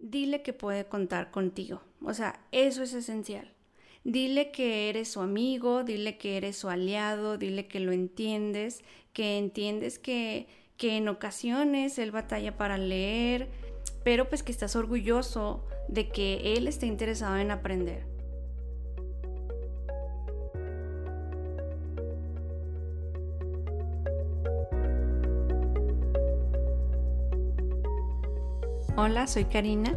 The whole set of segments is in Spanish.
dile que puede contar contigo. O sea, eso es esencial. Dile que eres su amigo, dile que eres su aliado, dile que lo entiendes, que entiendes que, que en ocasiones él batalla para leer, pero pues que estás orgulloso de que él esté interesado en aprender. Hola, soy Karina.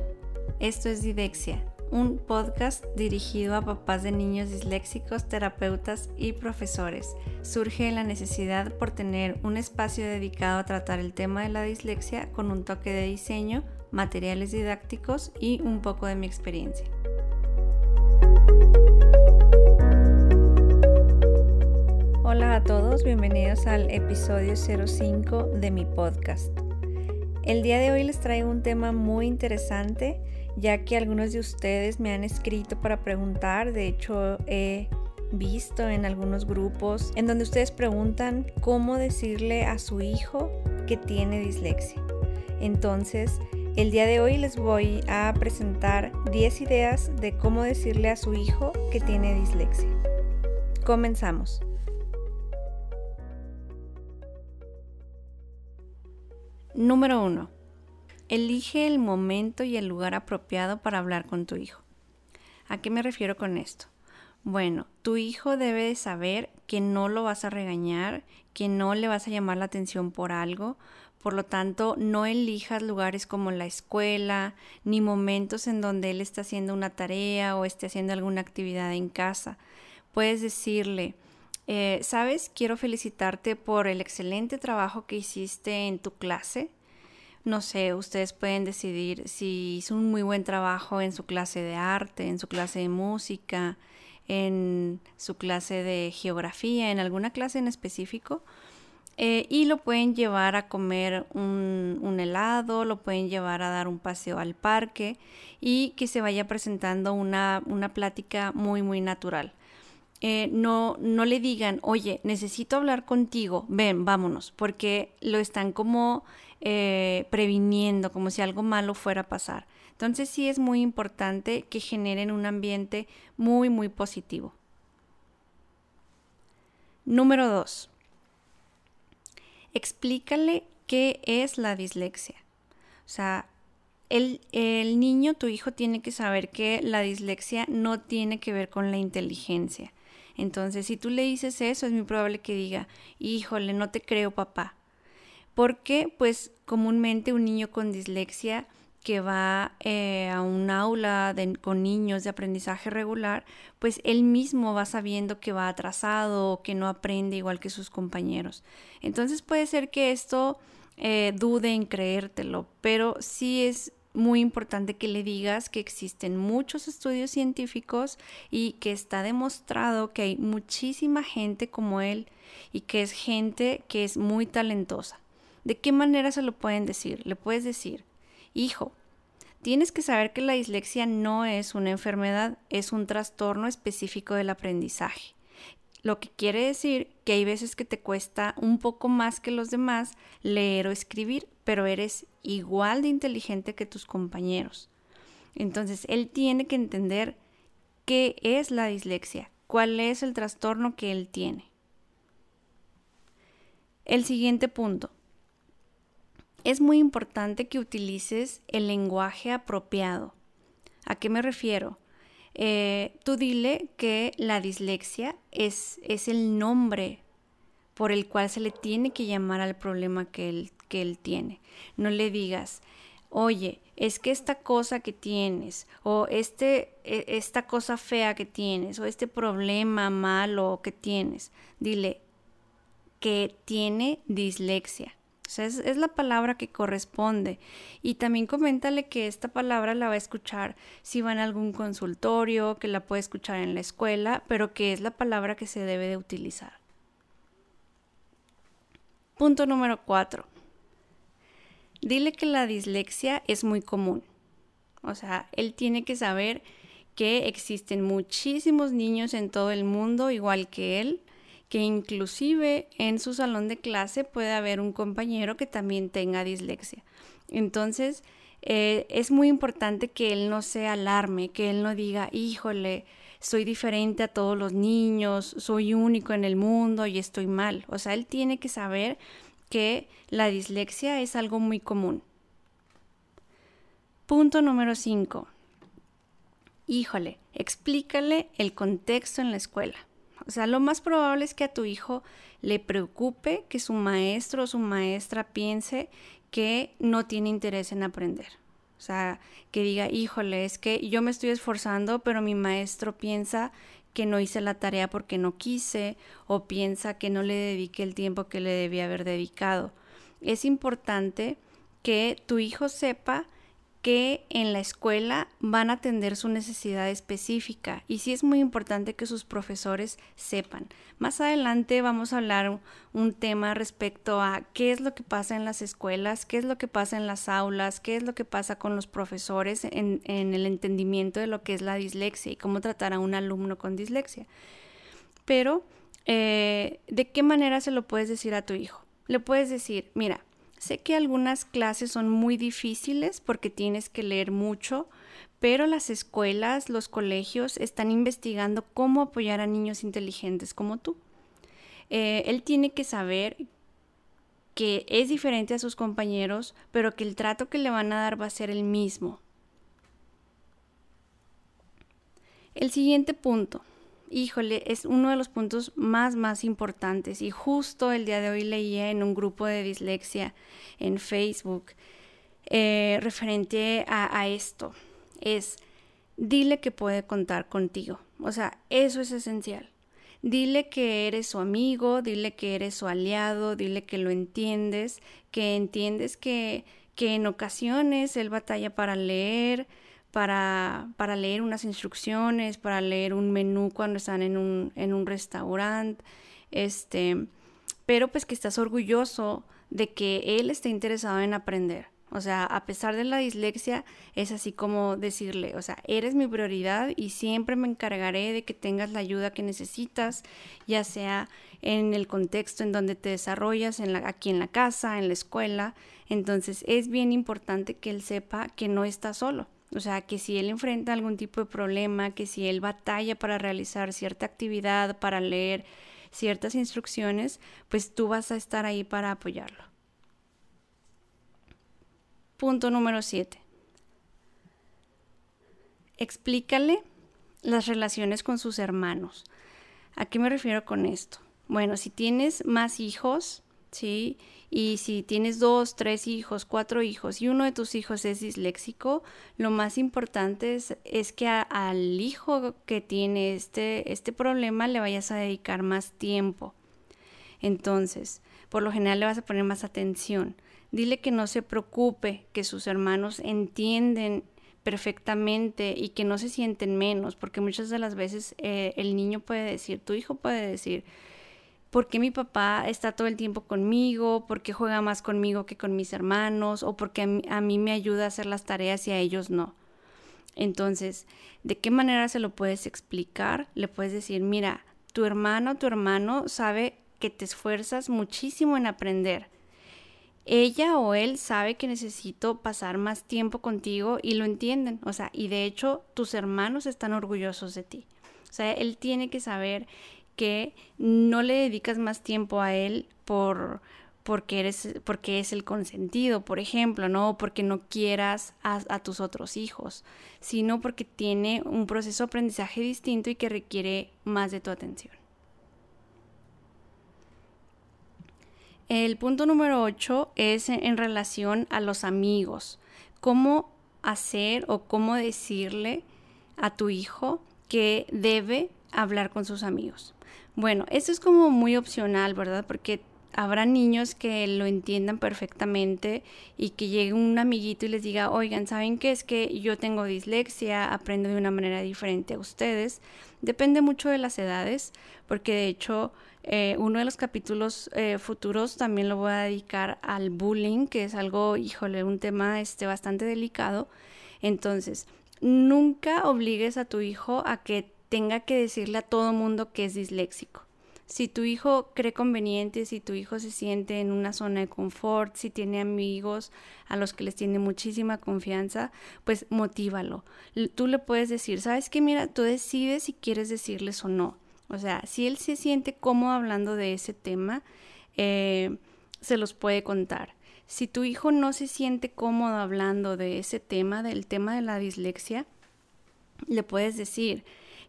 Esto es Didexia, un podcast dirigido a papás de niños disléxicos, terapeutas y profesores. Surge la necesidad por tener un espacio dedicado a tratar el tema de la dislexia con un toque de diseño, materiales didácticos y un poco de mi experiencia. Hola a todos, bienvenidos al episodio 05 de mi podcast. El día de hoy les traigo un tema muy interesante, ya que algunos de ustedes me han escrito para preguntar, de hecho he visto en algunos grupos en donde ustedes preguntan cómo decirle a su hijo que tiene dislexia. Entonces, el día de hoy les voy a presentar 10 ideas de cómo decirle a su hijo que tiene dislexia. Comenzamos. Número 1. Elige el momento y el lugar apropiado para hablar con tu hijo. ¿A qué me refiero con esto? Bueno, tu hijo debe de saber que no lo vas a regañar, que no le vas a llamar la atención por algo, por lo tanto, no elijas lugares como la escuela, ni momentos en donde él está haciendo una tarea o esté haciendo alguna actividad en casa. Puedes decirle, eh, Sabes, quiero felicitarte por el excelente trabajo que hiciste en tu clase. No sé, ustedes pueden decidir si hizo un muy buen trabajo en su clase de arte, en su clase de música, en su clase de geografía, en alguna clase en específico. Eh, y lo pueden llevar a comer un, un, helado, lo pueden llevar a dar un paseo al parque y que se vaya presentando una, una plática muy, muy natural. Eh, no, no le digan, oye, necesito hablar contigo, ven, vámonos, porque lo están como eh, previniendo, como si algo malo fuera a pasar. Entonces sí es muy importante que generen un ambiente muy, muy positivo. Número dos, explícale qué es la dislexia. O sea, el, el, niño, tu hijo, tiene que saber que la dislexia no tiene que ver con la inteligencia. Entonces, si tú le dices eso, es muy probable que diga, híjole, no te creo papá. Porque, pues, comúnmente un niño con dislexia que va eh, a un aula con niños de aprendizaje regular, pues él mismo va sabiendo que va atrasado o que no aprende igual que sus compañeros. Entonces puede ser que esto eh, dude en creértelo, pero sí es muy importante que le digas que existen muchos estudios científicos y que está demostrado que hay muchísima gente como él y que es gente que es muy talentosa. ¿De qué manera se lo pueden decir? Le puedes decir, hijo, tienes que saber que la dislexia no es una enfermedad, es un trastorno específico del aprendizaje. Lo que quiere decir que hay veces que te cuesta un poco más que los demás leer o escribir, pero eres igual de inteligente que tus compañeros. Entonces, él tiene que entender qué es la dislexia, cuál es el trastorno que él tiene. El siguiente punto. Es muy importante que utilices el lenguaje apropiado. ¿A qué me refiero? Eh, tú dile que la dislexia es, es el nombre por el cual se le tiene que llamar al problema que él, que él tiene. No le digas, oye, es que esta cosa que tienes, o este, e, esta cosa fea que tienes, o este problema malo que tienes, dile que tiene dislexia es, la palabra que corresponde. Y también coméntale que esta palabra la va a escuchar si va en algún consultorio, que la puede escuchar en la escuela, pero que es la palabra que se debe de utilizar. Punto número 4. Dile que la dislexia es muy común. O sea, él tiene que saber que existen muchísimos niños en todo el mundo igual que él que inclusive en su salón de clase puede haber un compañero que también tenga dislexia. Entonces, eh, es muy importante que él no se alarme, que él no diga, híjole, soy diferente a todos los niños, soy único en el mundo y estoy mal. O sea, él tiene que saber que la dislexia es algo muy común. Punto número 5. Híjole, explícale el contexto en la escuela. O sea, lo más probable es que a tu hijo le preocupe que su maestro o su maestra piense que no tiene interés en aprender. O sea, que diga, híjole, es que yo me estoy esforzando, pero mi maestro piensa que no hice la tarea porque no quise o piensa que no le dediqué el tiempo que le debía haber dedicado. Es importante que tu hijo sepa que en la escuela van a atender su necesidad específica y sí es muy importante que sus profesores sepan. Más adelante vamos a hablar un tema respecto a qué es lo que pasa en las escuelas, qué es lo que pasa en las aulas, qué es lo que pasa con los profesores en, el entendimiento de lo que es la dislexia y cómo tratar a un alumno con dislexia. Pero, eh, ¿de qué manera se lo puedes decir a tu hijo? Le puedes decir, mira, Sé que algunas clases son muy difíciles porque tienes que leer mucho, pero las escuelas, los colegios están investigando cómo apoyar a niños inteligentes como tú. Eh, él tiene que saber que es diferente a sus compañeros, pero que el trato que le van a dar va a ser el mismo. El siguiente punto híjole, es uno de los puntos más, más importantes. Y justo el día de hoy leía en un grupo de dislexia en Facebook eh, referente a, esto. Es, dile que puede contar contigo. O sea, eso es esencial. Dile que eres su amigo, dile que eres su aliado, dile que lo entiendes, que entiendes que, que en ocasiones él batalla para leer, para, para leer unas instrucciones, para leer un menú cuando están en un, en un restaurante, este, pero pues que estás orgulloso de que él esté interesado en aprender. O sea, a pesar de la dislexia, es así como decirle, o sea, eres mi prioridad y siempre me encargaré de que tengas la ayuda que necesitas, ya sea en el contexto en donde te desarrollas, en la, aquí en la casa, en la escuela. Entonces, es bien importante que él sepa que no está solo. O sea, que si él enfrenta algún tipo de problema, que si él batalla para realizar cierta actividad, para leer ciertas instrucciones, pues tú vas a estar ahí para apoyarlo. Punto número 7. Explícale las relaciones con sus hermanos. ¿A qué me refiero con esto? Bueno, si tienes más hijos, ¿sí? Y si tienes dos, tres hijos, cuatro hijos y uno de tus hijos es disléxico, lo más importante es, que al hijo que tiene este, este problema le vayas a dedicar más tiempo. Entonces, por lo general le vas a poner más atención. Dile que no se preocupe, que sus hermanos entienden perfectamente y que no se sienten menos, porque muchas de las veces eh, el niño puede decir, tu hijo puede decir, por qué mi papá está todo el tiempo conmigo, por qué juega más conmigo que con mis hermanos, o por qué a mí, me ayuda a hacer las tareas y a ellos no. Entonces, ¿de qué manera se lo puedes explicar? Le puedes decir, mira, tu hermano, tu hermano sabe que te esfuerzas muchísimo en aprender. Ella o él sabe que necesito pasar más tiempo contigo y lo entienden. O sea, y de hecho tus hermanos están orgullosos de ti. O sea, él tiene que saber que no le dedicas más tiempo a él por porque eres porque es el consentido, por ejemplo, no porque no quieras a, tus otros hijos, sino porque tiene un proceso de aprendizaje distinto y que requiere más de tu atención. El punto número 8 es en relación a los amigos. ¿Cómo hacer o cómo decirle a tu hijo que debe hablar con sus amigos? Bueno, eso es como muy opcional, ¿verdad? Porque habrá niños que lo entiendan perfectamente y que llegue un amiguito y les diga, oigan, ¿saben qué? Es que yo tengo dislexia, aprendo de una manera diferente a ustedes. Depende mucho de las edades, porque de hecho eh, uno de los capítulos eh, futuros también lo voy a dedicar al bullying, que es algo, híjole, un tema este, bastante delicado. Entonces, nunca obligues a tu hijo a que tenga que decirle a todo mundo que es disléxico. Si tu hijo cree conveniente, si tu hijo se siente en una zona de confort, si tiene amigos a los que les tiene muchísima confianza, pues motívalo. Tú le puedes decir, sabes que mira, tú decides si quieres decirles o no. O sea, si él se siente cómodo hablando de ese tema, eh, se los puede contar. Si tu hijo no se siente cómodo hablando de ese tema, del tema de la dislexia, le puedes decir,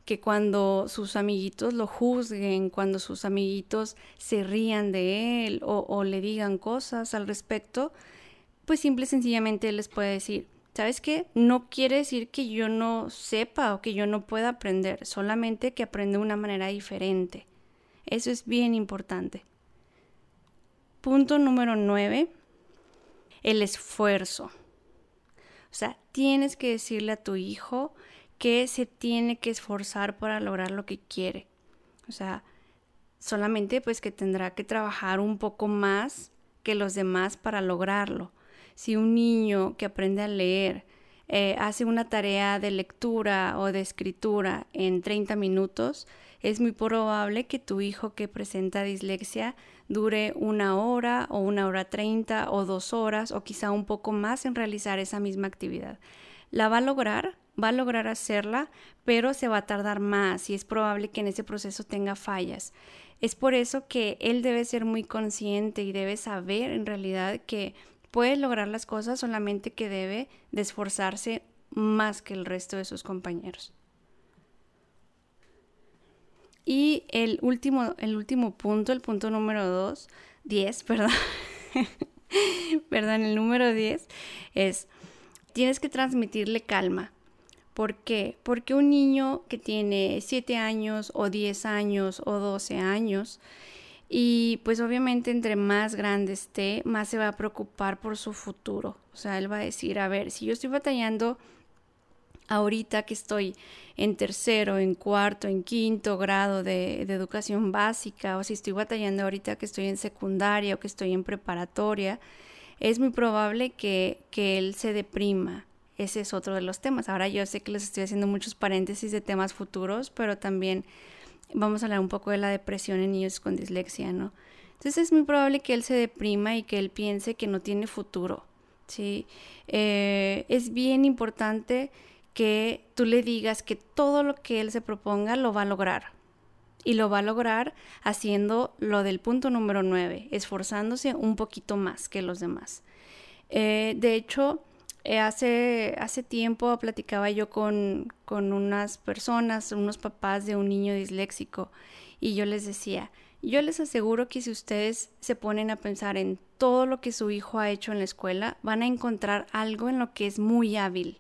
que cuando sus amiguitos lo juzguen, cuando sus amiguitos se rían de él o, le digan cosas al respecto, pues simple y sencillamente les puede decir, ¿sabes qué? No quiere decir que yo no sepa o que yo no pueda aprender, solamente que aprende de una manera diferente. Eso es bien importante. Punto número nueve, el esfuerzo. O sea, tienes que decirle a tu hijo que se tiene que esforzar para lograr lo que quiere. O sea, solamente pues que tendrá que trabajar un poco más que los demás para lograrlo. Si un niño que aprende a leer eh, hace una tarea de lectura o de escritura en 30 minutos, es muy probable que tu hijo que presenta dislexia dure una hora o una hora treinta o dos horas o quizá un poco más en realizar esa misma actividad. La va a lograr va a lograr hacerla, pero se va a tardar más y es probable que en ese proceso tenga fallas. Es por eso que él debe ser muy consciente y debe saber en realidad que puede lograr las cosas solamente que debe de esforzarse más que el resto de sus compañeros. Y el último, el último punto, el punto número 2, 10, perdón, perdón, el número 10 es, tienes que transmitirle calma. ¿Por qué? Porque un niño que tiene 7 años o 10 años o 12 años, y pues obviamente entre más grande esté, más se va a preocupar por su futuro. O sea, él va a decir, a ver, si yo estoy batallando ahorita que estoy en tercero, en cuarto, en quinto grado de, educación básica, o si estoy batallando ahorita que estoy en secundaria o que estoy en preparatoria, es muy probable que, que él se deprima, ese es otro de los temas. Ahora yo sé que les estoy haciendo muchos paréntesis de temas futuros, pero también vamos a hablar un poco de la depresión en niños con dislexia, ¿no? Entonces es muy probable que él se deprima y que él piense que no tiene futuro, ¿sí? Eh, es bien importante que tú le digas que todo lo que él se proponga lo va a lograr. Y lo va a lograr haciendo lo del punto número 9, esforzándose un poquito más que los demás. Eh, de hecho, eh, hace, hace tiempo platicaba yo con, con unas personas, unos papás de un niño disléxico, y yo les decía, yo les aseguro que si ustedes se ponen a pensar en todo lo que su hijo ha hecho en la escuela, van a encontrar algo en lo que es muy hábil.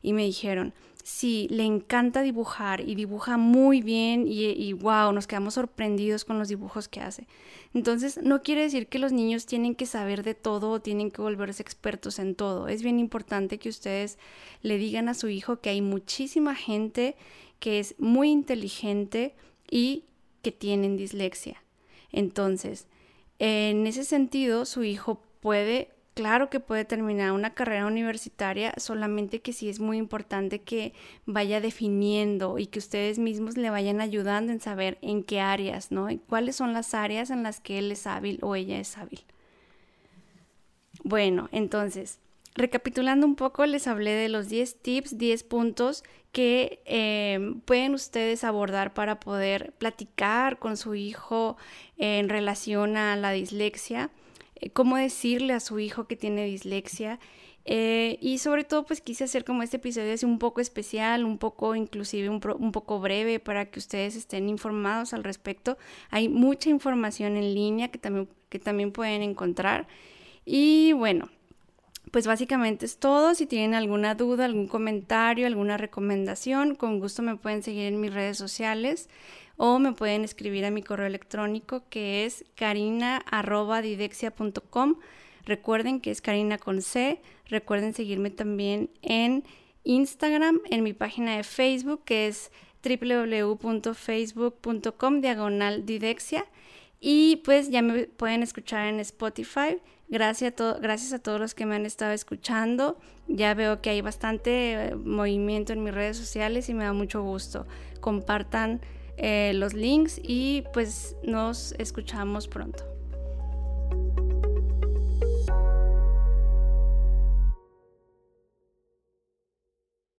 Y me dijeron, sí, le encanta dibujar y dibuja muy bien y, y, wow, nos quedamos sorprendidos con los dibujos que hace. Entonces, no quiere decir que los niños tienen que saber de todo o tienen que volverse expertos en todo. Es bien importante que ustedes le digan a su hijo que hay muchísima gente que es muy inteligente y que tienen dislexia. Entonces, en ese sentido, su hijo puede Claro que puede terminar una carrera universitaria, solamente que sí es muy importante que vaya definiendo y que ustedes mismos le vayan ayudando en saber en qué áreas, ¿no? Y cuáles son las áreas en las que él es hábil o ella es hábil. Bueno, entonces, recapitulando un poco, les hablé de los 10 tips, 10 puntos que eh, pueden ustedes abordar para poder platicar con su hijo en relación a la dislexia cómo decirle a su hijo que tiene dislexia. Eh, y sobre todo, pues quise hacer como este episodio así un poco especial, un poco inclusive un, un, poco breve para que ustedes estén informados al respecto. Hay mucha información en línea que también, que también pueden encontrar. Y bueno, pues básicamente es todo. Si tienen alguna duda, algún comentario, alguna recomendación, con gusto me pueden seguir en mis redes sociales o me pueden escribir a mi correo electrónico que es carina.didexia.com. Recuerden que es Karina con C. Recuerden seguirme también en Instagram, en mi página de Facebook que es www.facebook.com diagonal didexia. Y pues ya me pueden escuchar en Spotify. Gracias a, gracias a todos los que me han estado escuchando. Ya veo que hay bastante eh, movimiento en mis redes sociales y me da mucho gusto. Compartan eh, los links y pues nos escuchamos pronto.